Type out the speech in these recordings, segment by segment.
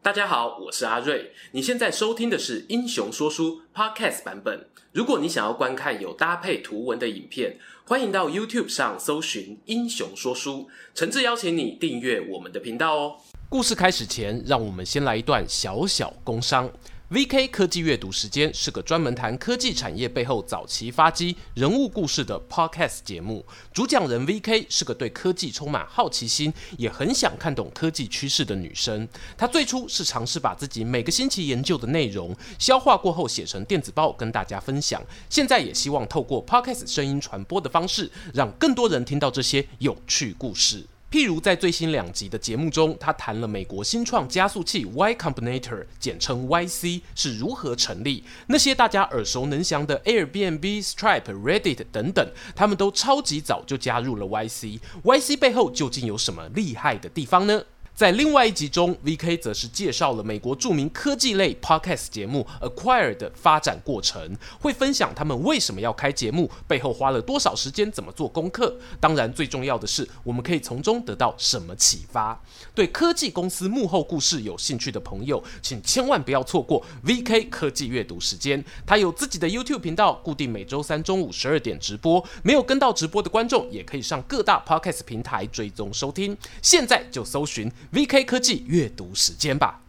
大家好，我是阿瑞。你现在收听的是《英雄说书》Podcast 版本。如果你想要观看有搭配图文的影片，欢迎到 YouTube 上搜寻《英雄说书》，诚挚邀请你订阅我们的频道哦。故事开始前，让我们先来一段小小工商。VK 科技阅读时间是个专门谈科技产业背后早期发迹人物故事的 Podcast 节目。主讲人 VK 是个对科技充满好奇心，也很想看懂科技趋势的女生。她最初是尝试把自己每个星期研究的内容消化过后写成电子报跟大家分享。现在也希望透过 Podcast 声音传播的方式，让更多人听到这些有趣故事。譬如在最新两集的节目中，他谈了美国新创加速器 Y Combinator，简称 YC 是如何成立，那些大家耳熟能详的 Airbnb、Stripe、Reddit 等等，他们都超级早就加入了 YC。YC 背后究竟有什么厉害的地方呢？在另外一集中，VK 则是介绍了美国著名科技类 Podcast 节目 Acquire 的发展过程，会分享他们为什么要开节目，背后花了多少时间，怎么做功课。当然，最重要的是，我们可以从中得到什么启发。对科技公司幕后故事有兴趣的朋友，请千万不要错过 VK 科技阅读时间。他有自己的 YouTube 频道，固定每周三中午十二点直播。没有跟到直播的观众，也可以上各大 Podcast 平台追踪收听。现在就搜寻。VK 科技阅读时间吧。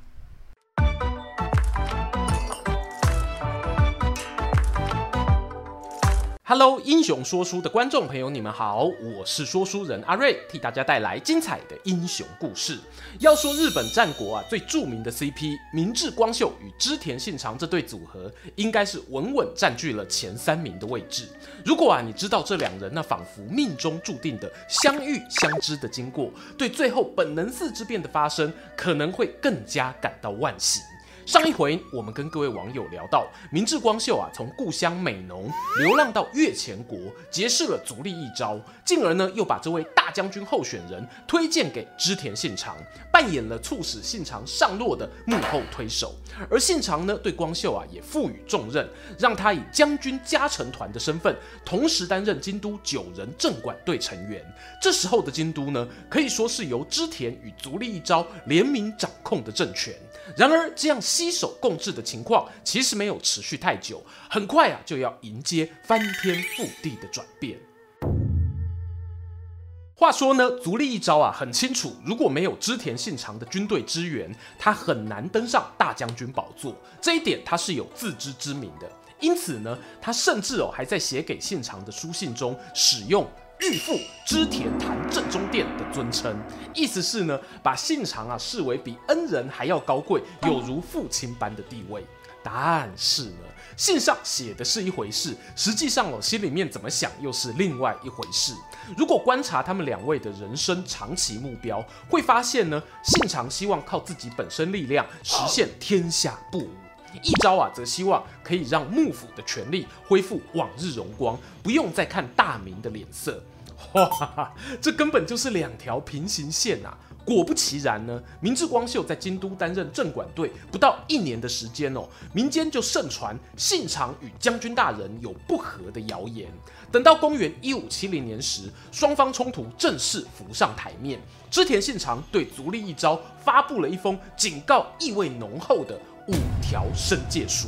Hello，英雄说书的观众朋友，你们好，我是说书人阿瑞，替大家带来精彩的英雄故事。要说日本战国啊，最著名的 CP 明智光秀与织田信长这对组合，应该是稳稳占据了前三名的位置。如果啊，你知道这两人那仿佛命中注定的相遇相知的经过，对最后本能寺之变的发生，可能会更加感到惋惜。上一回，我们跟各位网友聊到，明智光秀啊，从故乡美浓流浪到越前国，结识了足利义昭，进而呢，又把这位大将军候选人推荐给织田信长，扮演了促使信长上洛的幕后推手。而信长呢，对光秀啊，也赋予重任，让他以将军加成团的身份，同时担任京都九人政管队成员。这时候的京都呢，可以说是由织田与足利义昭联名掌控的政权。然而，这样携手共治的情况其实没有持续太久，很快啊就要迎接翻天覆地的转变。话说呢，足利义昭啊很清楚，如果没有织田信长的军队支援，他很难登上大将军宝座，这一点他是有自知之明的。因此呢，他甚至哦还在写给信长的书信中使用。御父织田弹正中殿的尊称，意思是呢，把信长啊视为比恩人还要高贵，有如父亲般的地位。但是呢，信上写的是一回事，实际上我，心里面怎么想又是另外一回事。如果观察他们两位的人生长期目标，会发现呢，信长希望靠自己本身力量实现天下布武。一招啊，则希望可以让幕府的权力恢复往日荣光，不用再看大明的脸色。哇，这根本就是两条平行线啊！果不其然呢，明治光秀在京都担任政管队不到一年的时间哦，民间就盛传信长与将军大人有不和的谣言。等到公元一五七零年时，双方冲突正式浮上台面，织田信长对足利义昭发布了一封警告意味浓厚的五条申诫书，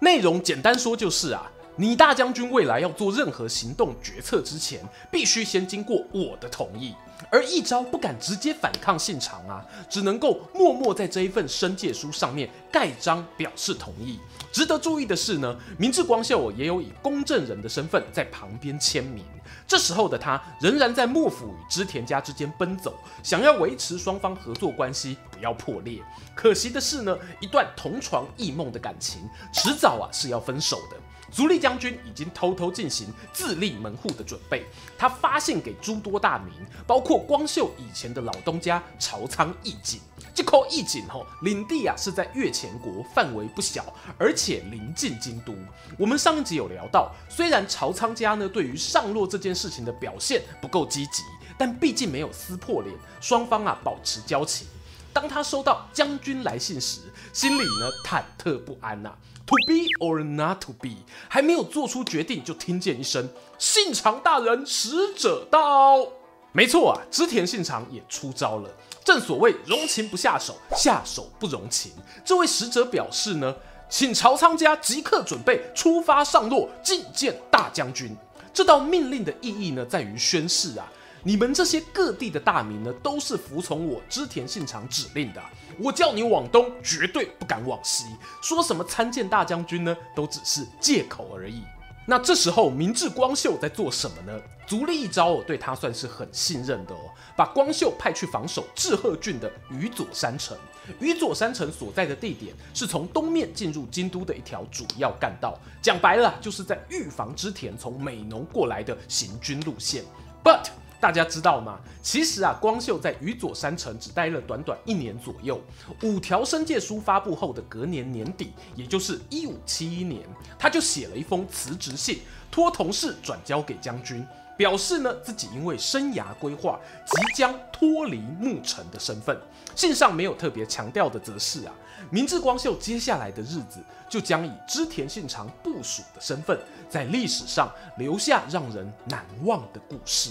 内容简单说就是啊。你大将军未来要做任何行动决策之前，必须先经过我的同意。而一昭不敢直接反抗信长啊，只能够默默在这一份申诫书上面盖章表示同意。值得注意的是呢，明智光秀也有以公证人的身份在旁边签名。这时候的他仍然在幕府与织田家之间奔走，想要维持双方合作关系不要破裂。可惜的是呢，一段同床异梦的感情，迟早啊是要分手的。足利将军已经偷偷进行自立门户的准备，他发信给诸多大名，包括光秀以前的老东家朝仓义景。这口义景吼领地啊是在越前国，范围不小，而且临近京都。我们上一集有聊到，虽然朝仓家呢对于上洛这件事情的表现不够积极，但毕竟没有撕破脸，双方啊保持交情。当他收到将军来信时，心里呢忐忑不安呐、啊。To be or not to be，还没有做出决定，就听见一声“信长大人，使者到”。没错啊，织田信长也出招了。正所谓容情不下手，下手不容情。这位使者表示呢，请朝仓家即刻准备出发上洛觐见大将军。这道命令的意义呢，在于宣誓啊，你们这些各地的大名呢，都是服从我织田信长指令的。我叫你往东，绝对不敢往西。说什么参见大将军呢，都只是借口而已。那这时候，明治光秀在做什么呢？足利一招对他算是很信任的哦，把光秀派去防守志贺郡的宇佐山城。宇佐山城所在的地点是从东面进入京都的一条主要干道，讲白了，就是在预防织田从美浓过来的行军路线。But 大家知道吗？其实啊，光秀在宇佐山城只待了短短一年左右。五条申诫书发布后的隔年年底，也就是一五七一年，他就写了一封辞职信，托同事转交给将军，表示呢自己因为生涯规划即将脱离幕臣的身份。信上没有特别强调的，则是啊，明智光秀接下来的日子就将以织田信长部属的身份，在历史上留下让人难忘的故事。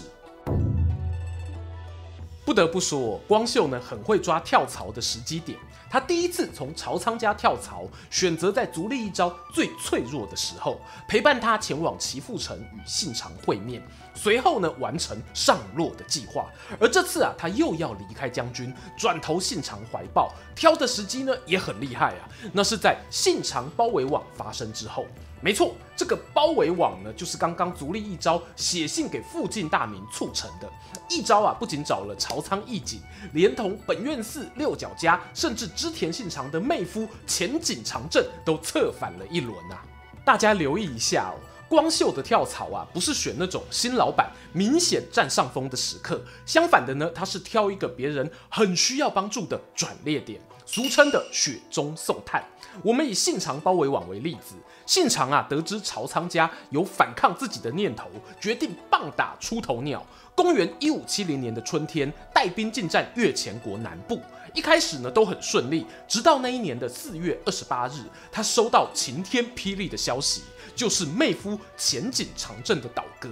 不得不说，光秀呢很会抓跳槽的时机点。他第一次从朝仓家跳槽，选择在足利义昭最脆弱的时候，陪伴他前往岐阜城与信长会面，随后呢完成上洛的计划。而这次啊，他又要离开将军，转投信长怀抱，挑的时机呢也很厉害啊，那是在信长包围网发生之后。没错，这个包围网呢，就是刚刚足利义昭写信给附近大名促成的。一招啊，不仅找了朝仓义景，连同本愿寺六角家，甚至织田信长的妹夫前井长政都策反了一轮啊。大家留意一下哦，光秀的跳槽啊，不是选那种新老板明显占上风的时刻，相反的呢，他是挑一个别人很需要帮助的转捩点。俗称的雪中送炭。我们以信长包围网为例子，信长啊得知朝仓家有反抗自己的念头，决定棒打出头鸟。公元一五七零年的春天，带兵进占越前国南部。一开始呢都很顺利，直到那一年的四月二十八日，他收到晴天霹雳的消息，就是妹夫前井长政的倒戈。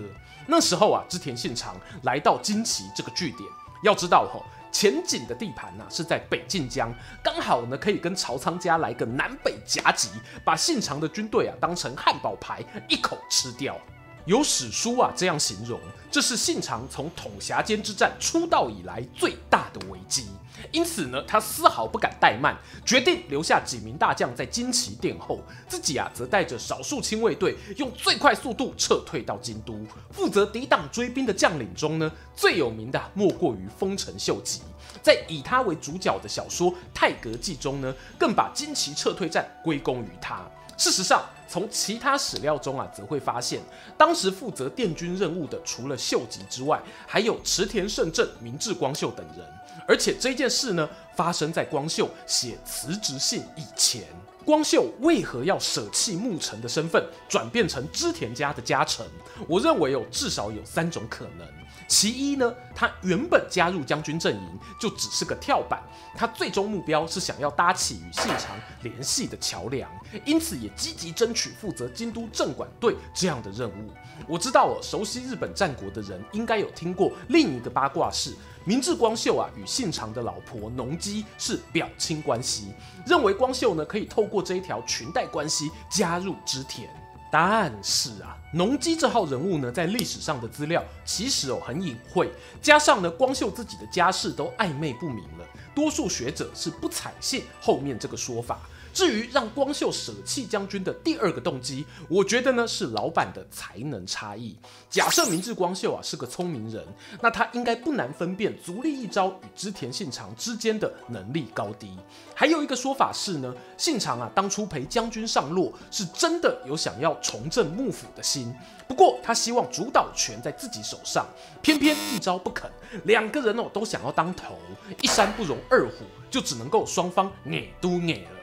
那时候啊，织田信长来到金崎这个据点，要知道吼。前景的地盘呢、是在北近江，刚好呢可以跟朝仓家来个南北夹击，把信长的军队啊当成汉堡排一口吃掉。有史书啊这样形容，这是信长从统辖间之战出道以来最大的危机。因此呢，他丝毫不敢怠慢，决定留下几名大将在金崎殿后，自己啊则带着少数亲卫队，用最快速度撤退到京都。负责抵挡追兵的将领中呢，最有名的莫过于丰臣秀吉。在以他为主角的小说《太阁记》中呢，更把金崎撤退战归功于他。事实上，从其他史料中啊，则会发现，当时负责殿军任务的除了秀吉之外，还有池田胜政、明智光秀等人。而且这件事呢，发生在光秀写辞职信以前。光秀为何要舍弃牧臣的身份，转变成织田家的家臣？我认为有至少有三种可能。其一呢，他原本加入将军阵营就只是个跳板，他最终目标是想要搭起与信长联系的桥梁，因此也积极争取负责京都政管队这样的任务。我知道哦，熟悉日本战国的人应该有听过另一个八卦是，明智光秀啊与信长的老婆浓姬是表亲关系，认为光秀呢可以透过这一条裙带关系加入织田。但是啊，农机这号人物呢，在历史上的资料其实哦很隐晦，加上呢，光秀自己的家世都暧昧不明了，多数学者是不采信后面这个说法。至于让光秀舍弃将军的第二个动机，我觉得呢是老板的才能差异。假设明智光秀啊是个聪明人，那他应该不难分辨足利义昭与织田信长之间的能力高低。还有一个说法是呢，信长啊当初陪将军上洛，是真的有想要重振幕府的心，不过他希望主导权在自己手上，偏偏义昭不肯，两个人哦都想要当头，一山不容二虎，就只能够双方捏都捏了。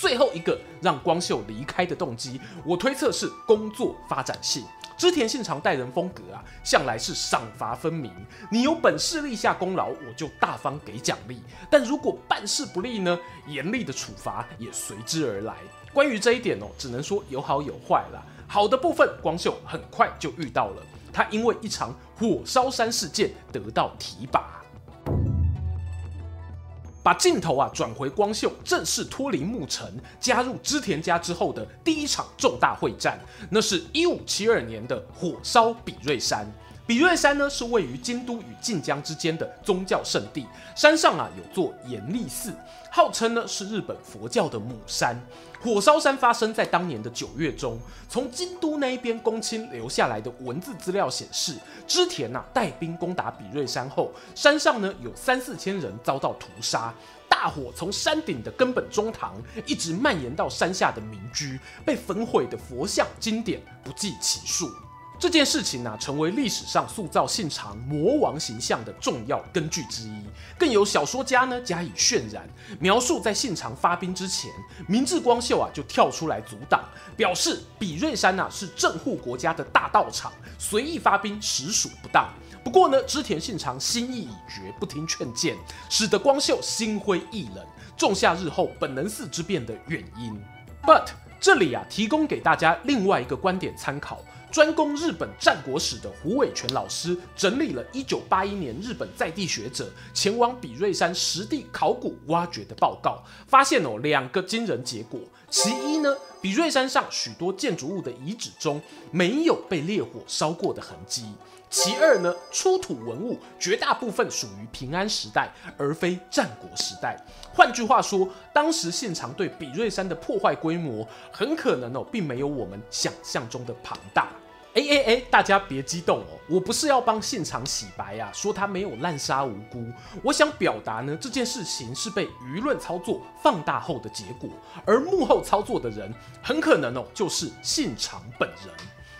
最后一个让光秀离开的动机，我推测是工作发展性。织田信长待人风格啊，向来是赏罚分明。你有本事立下功劳，我就大方给奖励；但如果办事不力呢，严厉的处罚也随之而来。关于这一点哦，只能说有好有坏啦。好的部分，光秀很快就遇到了，他因为一场火烧山事件得到提拔。把镜头啊转回光秀正式脱离牧城，加入织田家之后的第一场重大会战，那是一五七二年的火烧比瑞山。比瑞山呢是位于京都与近江之间的宗教圣地，山上啊有座严立寺，号称呢是日本佛教的母山。火烧山发生在当年的九月中，从京都那一边公卿留下来的文字资料显示，织田呐、啊、带兵攻打比瑞山后，山上呢有三四千人遭到屠杀，大火从山顶的根本中堂一直蔓延到山下的民居，被焚毁的佛像经典不计其数。这件事情呢、成为历史上塑造信长魔王形象的重要根据之一。更有小说家呢加以渲染，描述在信长发兵之前，明治光秀啊就跳出来阻挡，表示比瑞山呐、啊、是镇护国家的大道场，随意发兵实属不当。不过呢，织田信长心意已决，不听劝谏，使得光秀心灰意冷，种下日后本能寺之变的原因。But 这里啊，提供给大家另外一个观点参考。专攻日本战国史的胡伟全老师整理了1981年日本在地学者前往比瑞山实地考古挖掘的报告，发现哦两个惊人结果。其一呢，比瑞山上许多建筑物的遗址中没有被烈火烧过的痕迹；其二呢，出土文物绝大部分属于平安时代，而非战国时代。换句话说，当时现场对比瑞山的破坏规模，很可能哦，并没有我们想象中的庞大。哎哎哎，大家别激动哦，我不是要帮信长洗白、啊，说他没有滥杀无辜。我想表达呢，这件事情是被舆论操作放大后的结果，而幕后操作的人很可能哦，就是信长本人。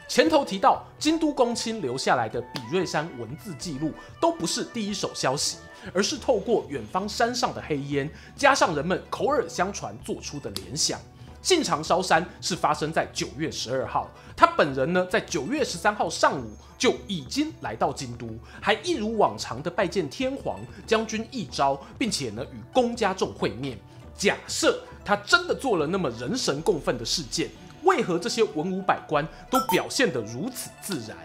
前头提到，京都公卿留下来的比瑞山文字记录，都不是第一手消息，而是透过远方山上的黑烟，加上人们口耳相传做出的联想。信长烧山是发生在九月十二号，他本人呢，在九月十三号上午就已经来到京都，还一如往常的拜见天皇将军一昭，并且呢与公家众会面。假设他真的做了那么人神共愤的事件，为何这些文武百官都表现得如此自然？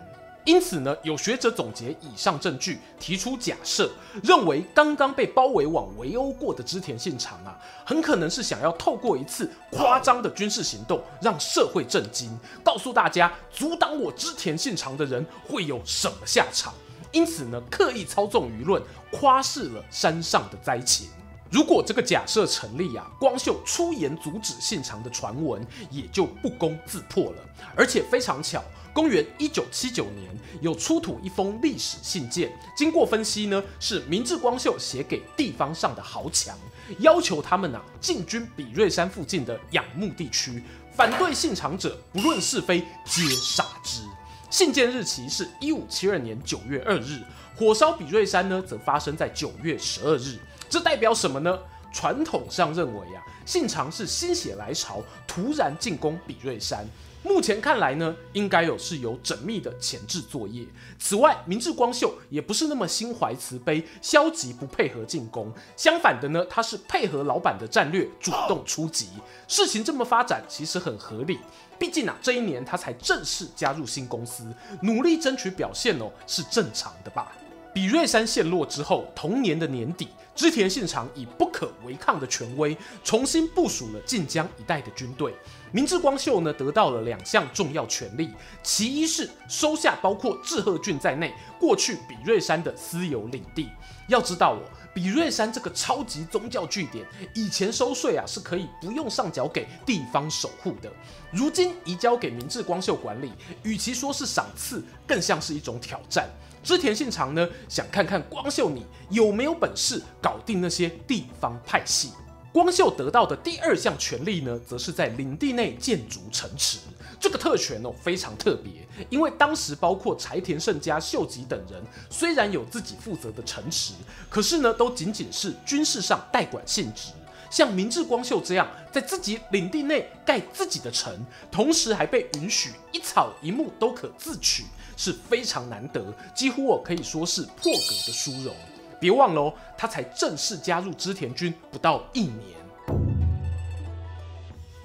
因此呢，有学者总结以上证据，提出假设，认为刚刚被包围网围殴过的织田信长啊，很可能是想要透过一次夸张的军事行动，让社会震惊，告诉大家阻挡我织田信长的人会有什么下场。因此呢，刻意操纵舆论，夸饰了山上的灾情。如果这个假设成立啊，光秀出言阻止信长的传闻也就不攻自破了。而且非常巧，公元一九七九年有出土一封历史信件，经过分析呢，是明治光秀写给地方上的豪强，要求他们啊进军比瑞山附近的仰慕地区，反对信长者不论是非皆杀之。信件日期是一五七二年九月二日，火烧比瑞山呢则发生在九月十二日。这代表什么呢？传统上认为啊，信长是心血来潮，突然进攻比瑞山。目前看来呢，应该有是有缜密的前置作业。此外，明智光秀也不是那么心怀慈悲、消极不配合进攻。相反的呢，他是配合老板的战略，主动出击。事情这么发展，其实很合理。毕竟啊，这一年他才正式加入新公司，努力争取表现哦，是正常的吧。比瑞山陷落之后，同年的年底，织田信长以不可违抗的权威，重新部署了晋江一带的军队。明智光秀呢，得到了两项重要权力，其一是收下包括志贺郡在内过去比瑞山的私有领地。要知道哦，比瑞山这个超级宗教据点，以前收税啊是可以不用上缴给地方守护的，如今移交给明智光秀管理，与其说是赏赐，更像是一种挑战。织田信长呢，想看看光秀你有没有本事搞定那些地方派系。光秀得到的第二项权力呢，则是在领地内建筑城池。这个特权哦非常特别，因为当时包括柴田胜家、秀吉等人，虽然有自己负责的城池，可是呢，都仅仅是军事上代管性质。像明智光秀这样在自己领地内盖自己的城，同时还被允许一草一木都可自取，是非常难得，几乎我可以说是破格的殊荣。别忘了哦，他才正式加入织田军不到一年。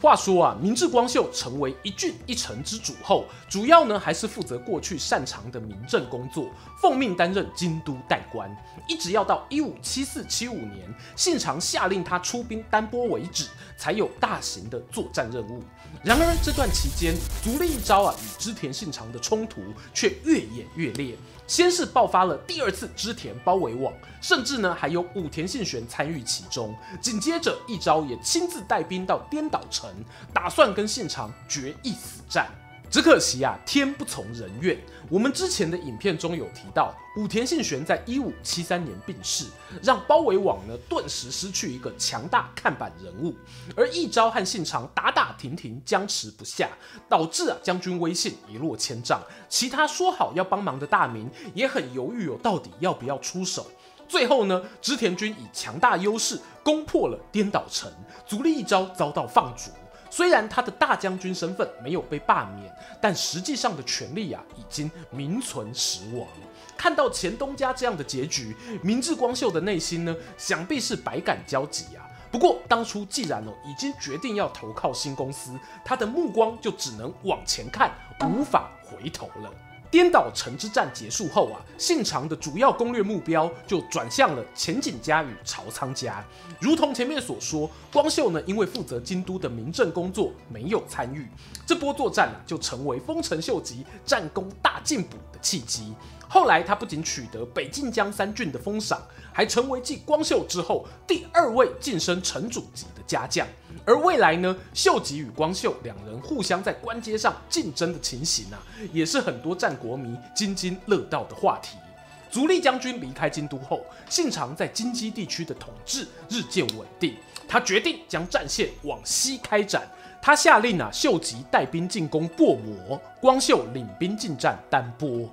话说啊，明智光秀成为一郡一城之主后，主要呢还是负责过去擅长的民政工作，奉命担任京都代官，一直要到一五七四七五年，信长下令他出兵丹波为止，才有大型的作战任务。然而这段期间，足利义昭啊与织田信长的冲突却越演越烈。先是爆发了第二次织田包围网，甚至呢还有武田信玄参与其中。紧接着义昭也亲自带兵到颠岛城，打算跟信长决一死战。只可惜啊，天不从人愿。我们之前的影片中有提到，武田信玄在一五七三年病逝，让包围网呢顿时失去一个强大看板人物。而一朝和信长打打停停，僵持不下，导致啊将军威信一落千丈。其他说好要帮忙的大名也很犹豫哦，到底要不要出手？最后呢，织田军以强大优势攻破了颠倒城，足利一招遭到放逐。虽然他的大将军身份没有被罢免，但实际上的权力啊已经名存实亡。看到前东家这样的结局，明智光秀的内心呢，想必是百感交集啊。不过当初既然哦已经决定要投靠新公司，他的目光就只能往前看，无法回头了。颠倒城之战结束后啊，信长的主要攻略目标就转向了前景家与朝仓家。如同前面所说，光秀呢因为负责京都的民政工作没有参与，这波作战就成为丰臣秀吉战功大进补的契机。后来他不仅取得北近江三郡的封赏，还成为继光秀之后第二位晋升城主级的家将。而未来呢，秀吉与光秀两人互相在官阶上竞争的情形啊，也是很多战国迷津津乐道的话题。足利将军离开京都后，信长在京畿地区的统治日渐稳定，他决定将战线往西开展。他下令啊，秀吉带兵进攻薄磨，光秀领兵进战丹波。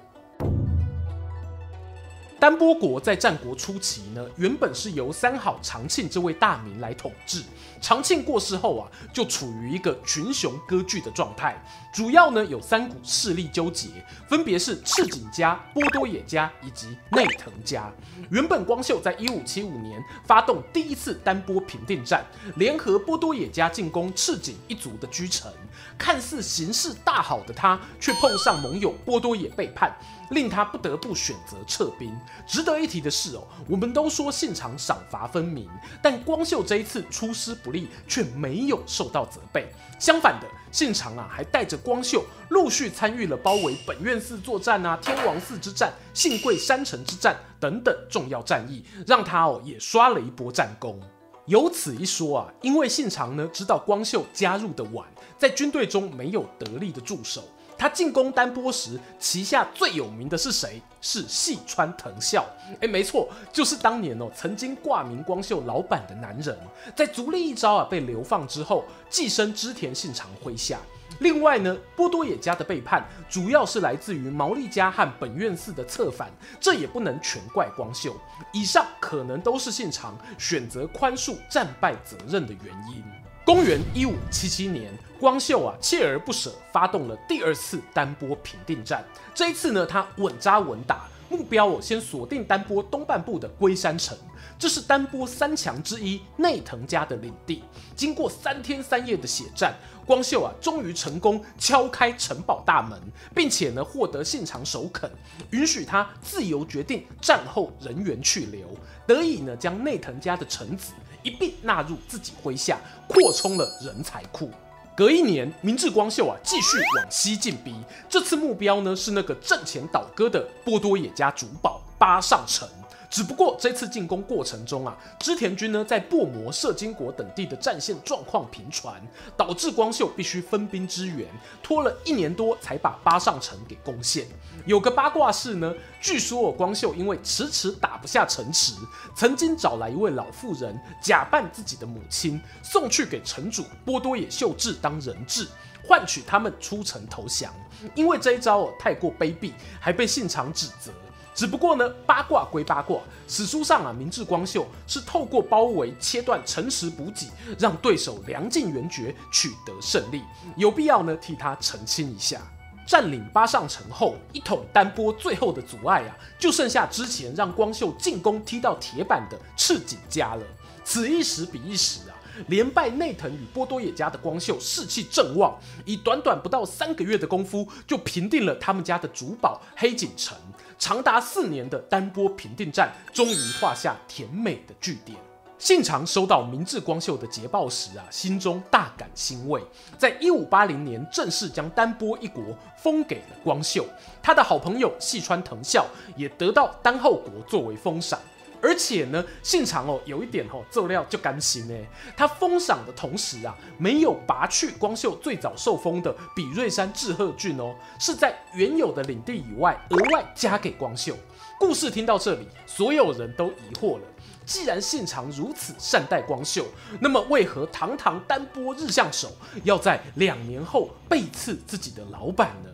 丹波国在战国初期呢，原本是由三好长庆这位大名来统治。长庆过世后啊，就处于一个群雄割据的状态。主要呢有三股势力纠结，分别是赤井家、波多野家以及内藤家。原本光秀在一五七五年发动第一次丹波平定战，联合波多野家进攻赤井一族的居城。看似形势大好的他，却碰上盟友波多野背叛，令他不得不选择撤兵。值得一提的是哦，我们都说信长赏罚分明，但光秀这一次出师不利，却没有受到责备。相反的，信长啊还带着光秀陆续参与了包围本愿寺作战啊、天王寺之战、信贵山城之战等等重要战役，让他哦也刷了一波战功。有此一说啊，因为信长呢知道光秀加入的晚，在军队中没有得力的助手。他进攻丹波时，旗下最有名的是谁？是细川藤孝。哎，没错，就是当年哦曾经挂名光秀老板的男人。在足利一招啊被流放之后，寄生织田信长麾下。另外呢，波多野家的背叛主要是来自于毛利家和本愿寺的策反，这也不能全怪光秀。以上可能都是信长选择宽恕战败责任的原因。公元一五七七年，光秀啊锲而不舍发动了第二次丹波平定战。这一次呢，他稳扎稳打，目标我先锁定丹波东半部的龟山城。这是丹波三强之一内藤家的领地。经过三天三夜的血战，光秀啊终于成功敲开城堡大门，并且呢获得信长首肯，允许他自由决定战后人员去留，得以呢将内藤家的臣子一并纳入自己麾下，扩充了人才库。隔一年，明治光秀啊继续往西进逼，这次目标呢是那个阵前倒戈的波多野家主堡八上城。只不过这次进攻过程中啊，织田军呢在薄磨、摄津国等地的战线状况频传，导致光秀必须分兵支援，拖了一年多才把八上城给攻陷。有个八卦是呢，据说光秀因为迟迟打不下城池，曾经找来一位老妇人，假扮自己的母亲，送去给城主波多野秀智当人质，换取他们出城投降。因为这一招哦太过卑鄙，还被信长指责。只不过呢，八卦归八卦，史书上啊，明治光秀是透过包围、切断城池补给，让对手粮尽援绝，取得胜利。有必要呢替他澄清一下。占领八上城后，一统丹波最后的阻碍啊，就剩下之前让光秀进攻踢到铁板的赤井家了。此一时彼一时啊，连败内藤与波多野家的光秀士气正旺，以短短不到三个月的功夫就平定了他们家的主堡黑井城，长达四年的丹波平定战终于画下甜美的句点。信长收到明治光秀的捷报时啊，心中大感欣慰，在一五八零年正式将丹波一国封给了光秀，他的好朋友细川藤孝也得到丹后国作为封赏。而且呢，信长哦有一点哦，做料就甘心呢。他封赏的同时啊，没有拔去光秀最早受封的比瑞山志贺郡哦，是在原有的领地以外额外加给光秀。故事听到这里，所有人都疑惑了：既然信长如此善待光秀，那么为何堂堂丹波日向守要在两年后背刺自己的老板呢？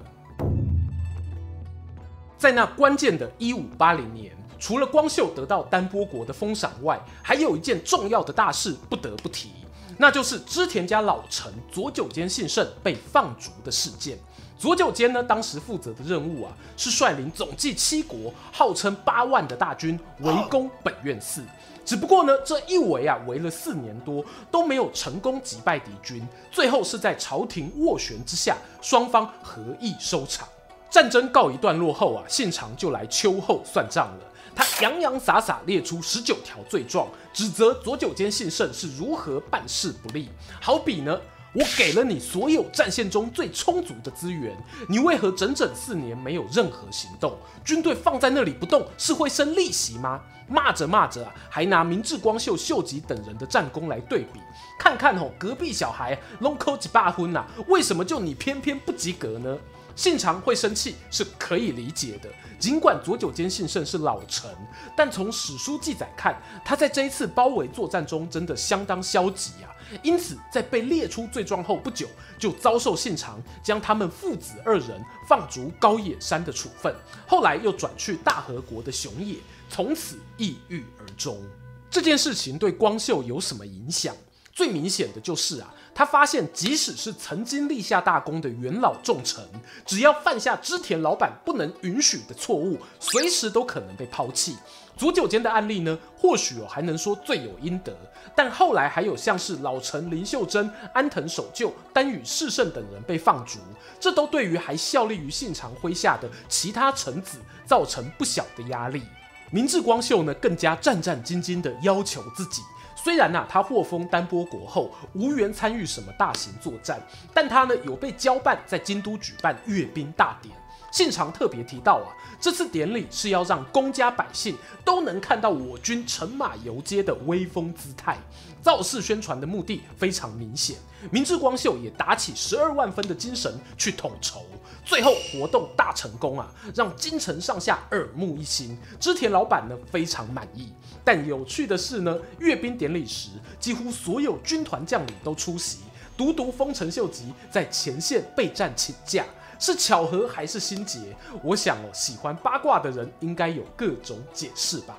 在那关键的一五八零年。除了光秀得到丹波国的封赏外，还有一件重要的大事不得不提，那就是织田家老臣佐久间信胜被放逐的事件。佐久间呢，当时负责的任务啊，是率领总计七国，号称八万的大军围攻本愿寺。只不过呢，这一围啊，围了四年多，都没有成功击败敌军，最后是在朝廷斡旋之下，双方合议收场。战争告一段落后啊，信长就来秋后算账了。他洋洋洒洒列出十九条罪状，指责左久间信胜是如何办事不力。好比呢，我给了你所有战线中最充足的资源，你为何整整四年没有任何行动？军队放在那里不动，是会生利息吗？骂着骂着啊，还拿明智光秀、秀吉等人的战功来对比，看看吼，隔壁小孩拢考几把分呐，为什么就你偏偏不及格呢？信长会生气是可以理解的，尽管佐久间信胜是老臣，但从史书记载看，他在这一次包围作战中真的相当消极啊。因此，在被列出罪状后不久，就遭受信长将他们父子二人放逐高野山的处分，后来又转去大和国的熊野，从此抑郁而终。这件事情对光秀有什么影响？最明显的就是啊。他发现，即使是曾经立下大功的元老重臣，只要犯下织田老板不能允许的错误，随时都可能被抛弃。佐久间的案例呢，或许哦还能说罪有应得，但后来还有像是老臣林秀珍、安藤守旧、丹羽士胜等人被放逐，这都对于还效力于信长麾下的其他臣子造成不小的压力。明智光秀呢，更加战战兢兢地要求自己。虽然呐、他获封丹波国后无缘参与什么大型作战，但他呢有被交办在京都举办阅兵大典。信长特别提到啊，这次典礼是要让公家百姓都能看到我军乘马游街的威风姿态，造势宣传的目的非常明显。明智光秀也打起十二万分的精神去统筹。最后活动大成功啊，让京城上下耳目一新，织田老板呢非常满意。但有趣的是呢，阅兵典礼时，几乎所有军团将领都出席，独独丰臣秀吉在前线备战请假，是巧合还是心结？我想哦，喜欢八卦的人应该有各种解释吧。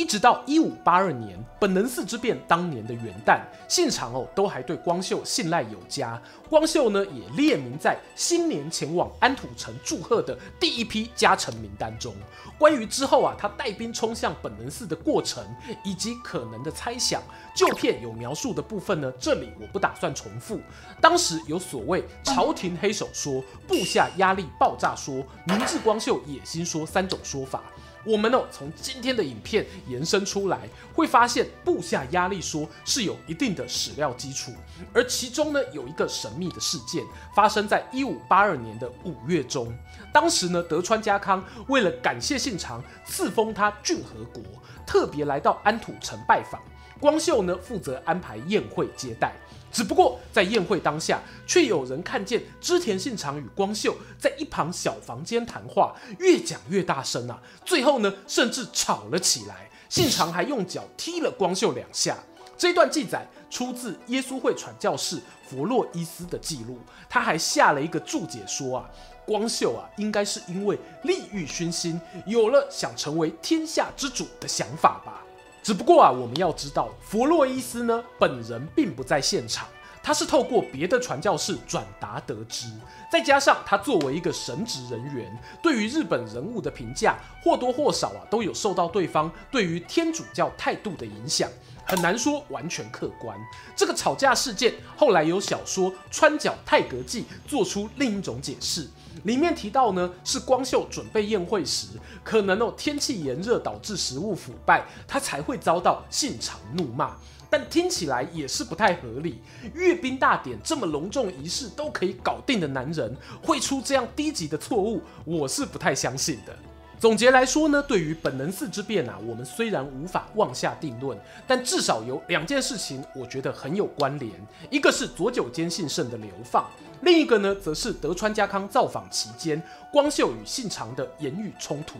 一直到一五八二年本能寺之变当年的元旦，信长哦都还对光秀信赖有加。光秀呢也列名在新年前往安土城祝贺的第一批家臣名单中。关于之后啊他带兵冲向本能寺的过程以及可能的猜想，旧片有描述的部分呢，这里我不打算重复。当时有所谓朝廷黑手说、部下压力爆炸说、明智光秀野心说三种说法。我们呢，从今天的影片延伸出来，会发现部下压力说是有一定的史料基础，而其中呢，有一个神秘的事件发生在一五八二年的五月中。当时呢，德川家康为了感谢信长赐封他骏河国，特别来到安土城拜访。光秀呢，负责安排宴会接待。只不过在宴会当下，却有人看见织田信长与光秀在一旁小房间谈话，越讲越大声啊！最后呢，甚至吵了起来。信长还用脚踢了光秀两下。这段记载出自耶稣会传教士弗洛伊斯的记录，他还下了一个注解说啊，光秀啊，应该是因为利欲熏心，有了想成为天下之主的想法吧。只不过啊，我们要知道，弗洛伊斯呢本人并不在现场，他是透过别的传教士转达得知。再加上他作为一个神职人员，对于日本人物的评价或多或少啊都有受到对方对于天主教态度的影响。很难说完全客观。这个吵架事件后来有小说《川角太阁记》做出另一种解释，里面提到呢，是光秀准备宴会时，可能哦天气炎热导致食物腐败，他才会遭到信长怒骂。但听起来也是不太合理。阅兵大典这么隆重仪式都可以搞定的男人，会出这样低级的错误，我是不太相信的。总结来说呢，对于本能寺之变啊，我们虽然无法妄下定论，但至少有两件事情我觉得很有关联。一个是佐久间信胜的流放，另一个呢，则是德川家康造访期间，光秀与信长的言语冲突。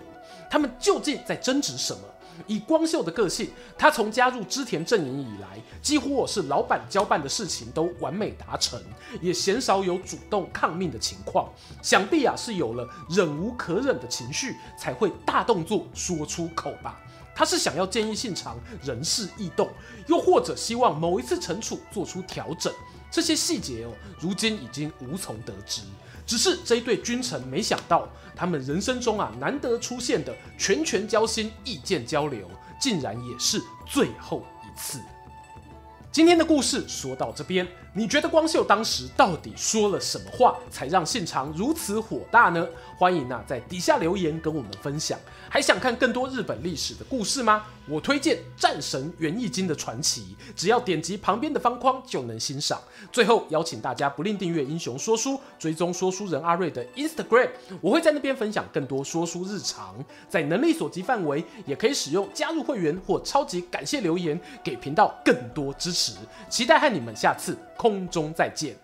他们究竟在争执什么？以光秀的个性，他从加入织田阵营以来，几乎我是老板交办的事情都完美达成，也鲜少有主动抗命的情况。想必啊是有了忍无可忍的情绪，才会大动作说出口吧。他是想要建议信长人事异动，又或者希望某一次惩处做出调整。这些细节哦，如今已经无从得知。只是这一对君臣没想到，他们人生中啊难得出现的拳拳交心、意见交流，竟然也是最后一次。今天的故事说到这边，你觉得光秀当时到底说了什么话，才让现场如此火大呢？欢迎啊在底下留言跟我们分享。还想看更多日本历史的故事吗？我推荐《战神源义经》的传奇，只要点击旁边的方框就能欣赏。最后邀请大家不吝订阅英雄说书，追踪说书人阿瑞的 Instagram，我会在那边分享更多说书日常。在能力所及范围，也可以使用加入会员或超级感谢留言，给频道更多支持。期待和你们下次空中再见。